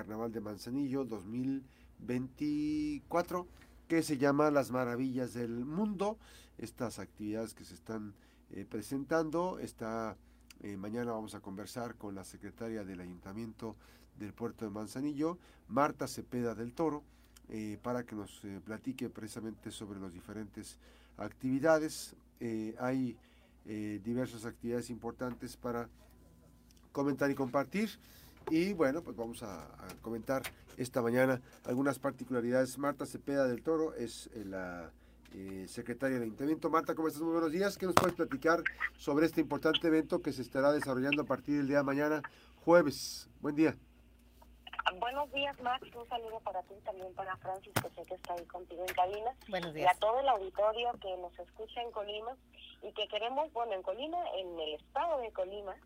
Carnaval de Manzanillo 2024 que se llama Las Maravillas del Mundo. Estas actividades que se están eh, presentando, está, eh, mañana vamos a conversar con la secretaria del Ayuntamiento del Puerto de Manzanillo, Marta Cepeda del Toro, eh, para que nos platique precisamente sobre las diferentes actividades. hay diversas actividades importantes para comentar y compartir. Y bueno, pues vamos a, comentar esta mañana algunas particularidades. Marta Cepeda del Toro es eh, la eh, secretaria del Ayuntamiento. Marta, ¿cómo estás? Muy buenos días. ¿Qué nos puedes platicar sobre este importante evento que se estará desarrollando a partir del día de mañana, jueves? Buen día. Buenos días, Max. Un saludo para ti y también para Francis, que sé que está ahí contigo en cabina. Buenos días. Y a todo el auditorio que nos escucha en Colima y que queremos, bueno, en Colima, en el estado de Colima,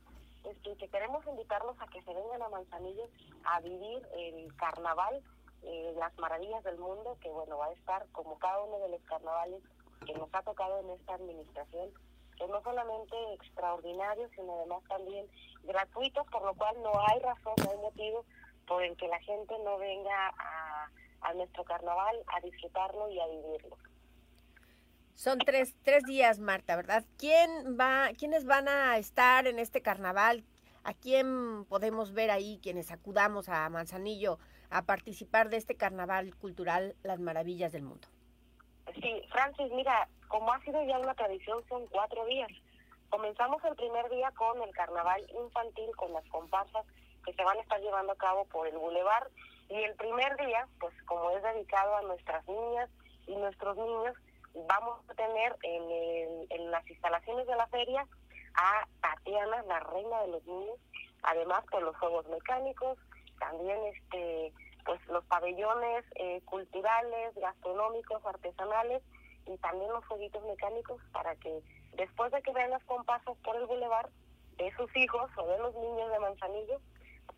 este, que queremos invitarlos a que se vengan a Manzanillo a vivir el carnaval, eh, las maravillas del mundo, que bueno, va a estar como cada uno de los carnavales que nos ha tocado en esta administración, que no solamente extraordinarios, sino además también gratuitos, por lo cual no hay razón, no hay motivo por el que la gente no venga a, a nuestro carnaval a disfrutarlo y a vivirlo. Son tres, tres días, Marta, ¿verdad? ¿Quién va, ¿Quiénes van a estar en este carnaval? ¿A quién podemos ver ahí quienes acudamos a Manzanillo a participar de este carnaval cultural Las Maravillas del Mundo? Sí, Francis, mira, como ha sido ya una tradición, son cuatro días. Comenzamos el primer día con el carnaval infantil, con las comparsas que se van a estar llevando a cabo por el bulevar. Y el primer día, pues como es dedicado a nuestras niñas y nuestros niños, vamos a tener en, en las instalaciones de la feria a Tatiana, la reina de los niños, además con los juegos mecánicos, también este pues los pabellones eh, culturales, gastronómicos, artesanales y también los jueguitos mecánicos para que después de que vean las comparsas por el bulevar de sus hijos o de los niños de Manzanillo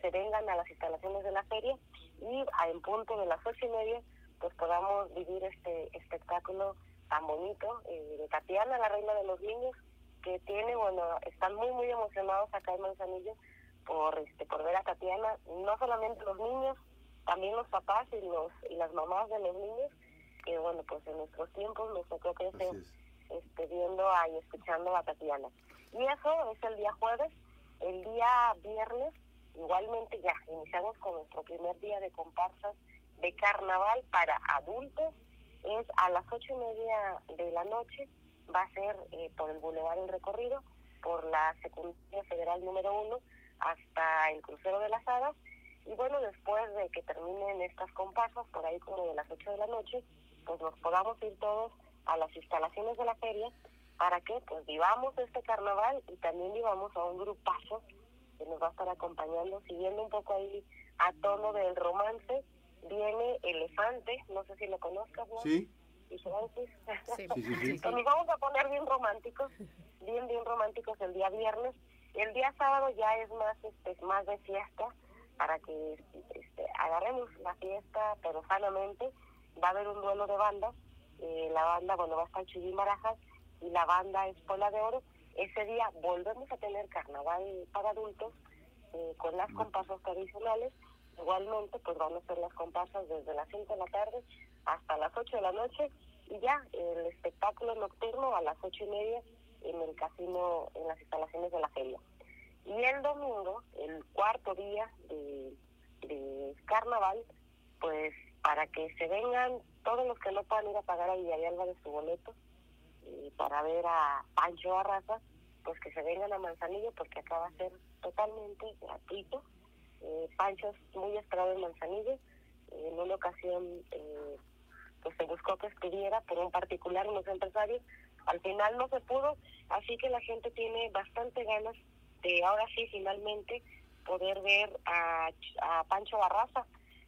se vengan a las instalaciones de la feria y en punto de las ocho y media pues podamos vivir este espectáculo tan bonito eh, de Tatiana, la reina de los niños, que tiene, bueno, están muy, muy emocionados acá en Manzanillo por, este, por ver a Tatiana, no solamente los niños, también los papás y, los, y las mamás de los niños, que bueno, pues en nuestros tiempos nos tocó crecer este, viendo y escuchando a Tatiana. Y eso es el día jueves, el día viernes, igualmente ya iniciamos con nuestro primer día de comparsas de carnaval para adultos es a las ocho y media de la noche, va a ser eh, por el Boulevard El Recorrido, por la Secundaria Federal número uno, hasta el Crucero de las Hadas. Y bueno, después de que terminen estas comparsas, por ahí como de las ocho de la noche, pues nos podamos ir todos a las instalaciones de la feria para que pues vivamos este carnaval y también vivamos a un grupazo que nos va a estar acompañando, siguiendo un poco ahí a tono del romance viene Elefante, no sé si lo conozcas, ¿no? Sí. Y sí, sí, nos vamos a poner bien románticos, bien, bien románticos el día viernes. El día sábado ya es más, este, más de fiesta, para que este, agarremos la fiesta, pero sanamente. Va a haber un duelo de bandas. Eh, la banda, bueno, va a estar Chuyín Marajas y la banda es Pola de Oro. Ese día volvemos a tener carnaval para adultos eh, con las comparsas tradicionales Igualmente, pues van a ser las comparsas desde las 5 de la tarde hasta las 8 de la noche y ya el espectáculo nocturno a las 8 y media en el casino, en las instalaciones de la feria. Y el domingo, el cuarto día de, carnaval, pues para que se vengan todos los que no puedan ir a pagar a Villalba de su boleto y para ver a Pancho Barraza, pues que se vengan a Manzanillo porque acá va a ser totalmente gratuito eh, Pancho muy esperado en Manzanillo. en una ocasión, eh, pues se buscó que estuviera por un particular, unos empresarios. Al final no se pudo, así que la gente tiene bastante ganas de ahora sí, finalmente, poder ver a, a Pancho Barraza.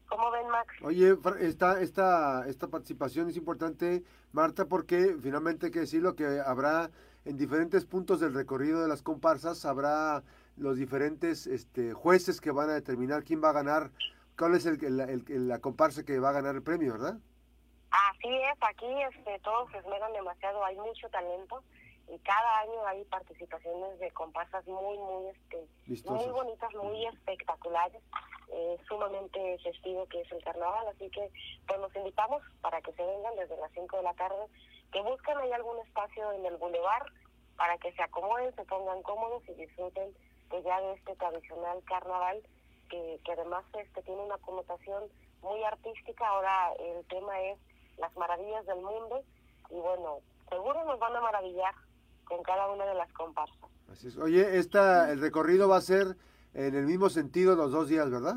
¿Cómo ven, Max? Oye, esta, esta, esta participación es importante, Marta, porque finalmente hay que decirlo que habrá en diferentes puntos del recorrido de las comparsas, habrá los diferentes este, jueces que van a determinar quién va a ganar, cuál es el, el, la comparsa que va a ganar el premio, ¿verdad? Así es, aquí este, todos se esmeran demasiado, hay mucho talento y cada año hay participaciones de comparsas muy, muy, este, muy bonitas, muy espectaculares, eh, sumamente festivo que es el carnaval, así que pues los invitamos para que se vengan desde las 5 de la tarde, que busquen ahí algún espacio en el bulevar para que se acomoden, se pongan cómodos y disfruten pues ya de este tradicional carnaval que, que además este tiene una connotación muy artística, ahora el tema es las maravillas del mundo y bueno, seguro nos van a maravillar con cada una de las comparsas. Así es. Oye, esta, el recorrido va a ser en el mismo sentido los dos días, ¿verdad?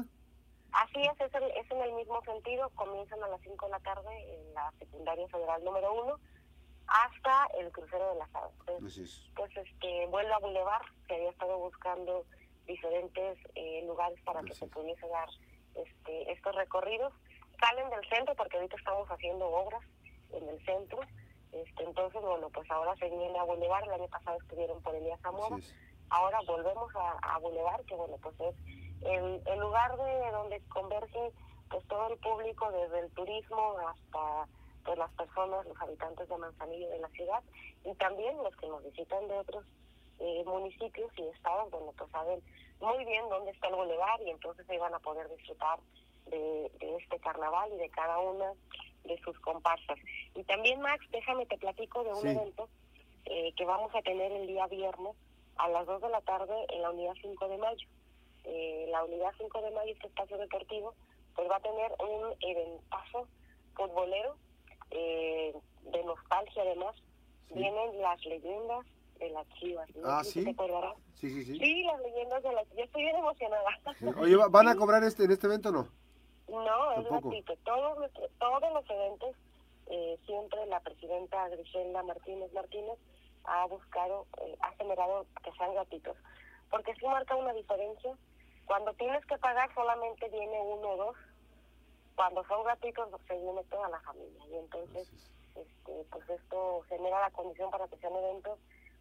Así es, es, es en el mismo sentido. Comienzan a las 5 de la tarde en la secundaria federal número 1 hasta el crucero de las aves. Entonces, pues este, vuelve a Boulevard, que había estado buscando diferentes eh, lugares para que se pudiese dar este, estos recorridos. Salen del centro porque ahorita estamos haciendo obras en el centro. Este, entonces, bueno, pues ahora se viene a Boulevard, el año pasado estuvieron por Elías Zamora, ahora volvemos a, a Boulevard, que bueno, pues es el, el lugar de donde converge pues todo el público, desde el turismo hasta pues las personas, los habitantes de Manzanillo de la ciudad, y también los que nos visitan de otros eh, municipios y estados, bueno, pues saben muy bien dónde está el Boulevard y entonces ahí van a poder disfrutar de, de este carnaval y de cada una de sus comparsas. Y también, Max, déjame te platico de un evento eh, que vamos a tener el día viernes a las 2 de la tarde en la unidad 5 de mayo. Eh, la unidad 5 de mayo, este espacio deportivo, pues va a tener un eventazo futbolero eh, de nostalgia además. Vienen las leyendas de las chivas. Ah, ¿sí? ¿Te Sí, sí, sí. Sí, las leyendas de las Yo estoy bien emocionada. Oye, ¿van a cobrar este en este evento o no? No, es gratuito. Todos, todos los eventos, eh, siempre la presidenta Griselda Martínez Martínez ha buscado, eh, ha generado que sean gratuitos. Porque si marca una diferencia. Cuando tienes que pagar solamente viene uno o dos. Cuando son gratuitos se viene toda la familia. Y entonces, este, pues esto genera la condición para que sean eventos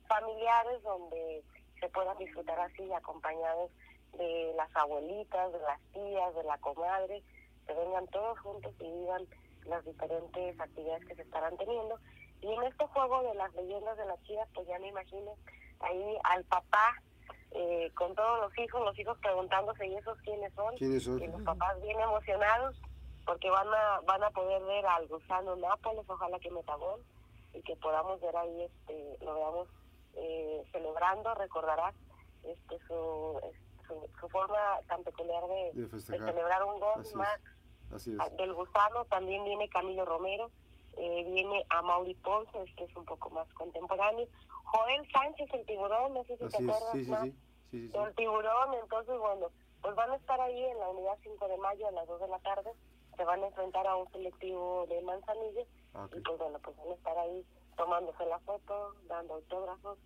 familiares donde se puedan disfrutar así acompañados de las abuelitas, de las tías, de la comadre que vengan todos juntos y vivan las diferentes actividades que se estarán teniendo. Y en este juego de las leyendas de las chivas, pues ya me imagino ahí al papá eh, con todos los hijos, los hijos preguntándose, ¿y esos quiénes son? Y los papás bien emocionados porque van a van a poder ver al gusano Nápoles, ojalá que Metagón, y que podamos ver ahí, este lo veamos eh, celebrando, recordarás este su, su, forma tan peculiar de, celebrar un gol más del gusano también viene Camilo Romero, eh, viene a Mauri Ponce, que es un poco más contemporáneo. Joel Sánchez, el tiburón, no sé si te acuerdas sí, más. Sí, el tiburón, entonces, bueno, pues van a estar ahí en la unidad 5 de mayo a las 2 de la tarde. Se van a enfrentar a un selectivo de Manzanillo. Ah, y pues bueno, pues van a estar ahí tomándose la foto, dando autógrafos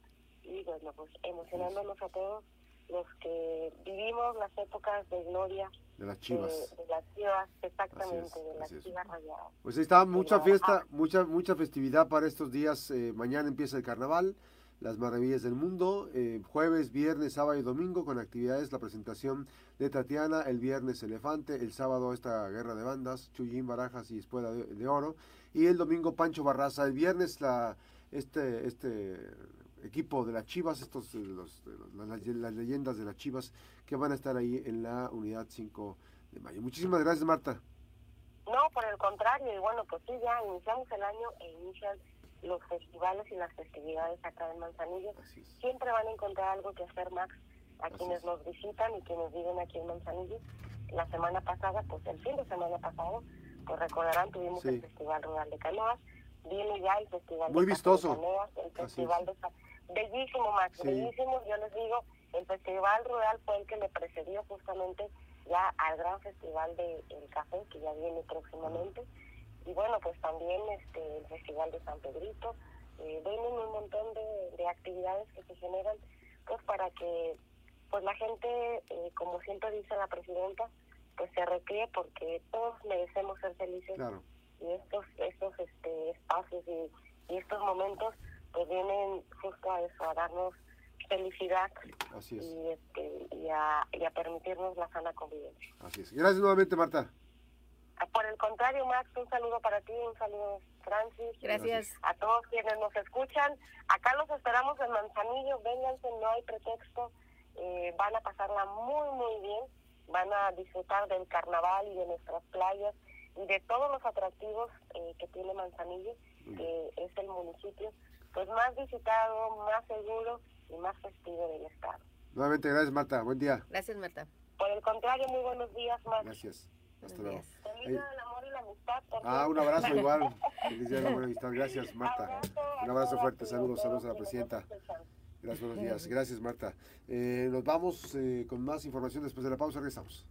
y bueno, pues emocionándonos a todos los que vivimos las épocas de gloria de las chivas. De, las chivas, exactamente, de las chivas rayadas. Pues ahí está, mucha fiesta, mucha mucha festividad para estos días. Eh, mañana empieza el carnaval, las maravillas del mundo. Eh, jueves, viernes, sábado y domingo con actividades, la presentación de Tatiana, el viernes Elefante, el sábado esta guerra de bandas, Chuyín, Barajas y Espuela de, Oro. Y el domingo Pancho Barraza. El viernes la este este equipo de las Chivas, estos eh, las, leyendas de las Chivas que van a estar ahí en la unidad 5 de mayo. Muchísimas gracias, Marta. No, por el contrario, y bueno, pues sí, ya iniciamos el año e inician los festivales y las festividades acá en Manzanillo. Siempre van a encontrar algo que hacer, Max, a quienes nos visitan y quienes viven aquí en Manzanillo. La semana pasada, pues el fin de semana pasado, pues recordarán, tuvimos el Festival Rural de Canoas, viene ya el Festival Muy de vistoso. Canoas, el Festival de bellísimo, Max, bellísimo. Yo les digo, el Festival Rural fue el que le precedió justamente ya al gran Festival del de, Café, que ya viene próximamente. Y bueno, pues también este el Festival de San Pedrito. Eh, vienen un montón de, de, actividades que se generan pues para que pues la gente, eh, como siempre dice la presidenta, pues se recríe porque todos merecemos ser felices. Y estos, estos este, espacios y, y estos momentos pues vienen justo a eso, a darnos felicidad Y, este, y, a, y a permitirnos la sana convivencia. Así es. Gracias nuevamente, Marta. Por el contrario, Max, un saludo para ti, un saludo Francis. Gracias. A todos quienes nos escuchan. Acá los esperamos en Manzanillo, vénganse, no hay pretexto. Eh, van a pasarla muy, muy bien. Van a disfrutar del carnaval y de nuestras playas y de todos los atractivos eh, que tiene Manzanillo, que es el municipio pues más visitado, más seguro y más festivo del estado. Nuevamente, gracias Marta, buen día. Gracias Marta. Por el contrario, muy buenos días, Marta. Gracias. Hasta luego. Feliz del amor y la amistad. Ah, un abrazo igual. Feliz día de la buena amistad. Gracias, Marta. Un abrazo fuerte. y Saludos, saludos a la presidenta. Gracias, buenos días. Gracias, Marta. Eh, nos vamos eh, con más información después de la pausa. Regresamos.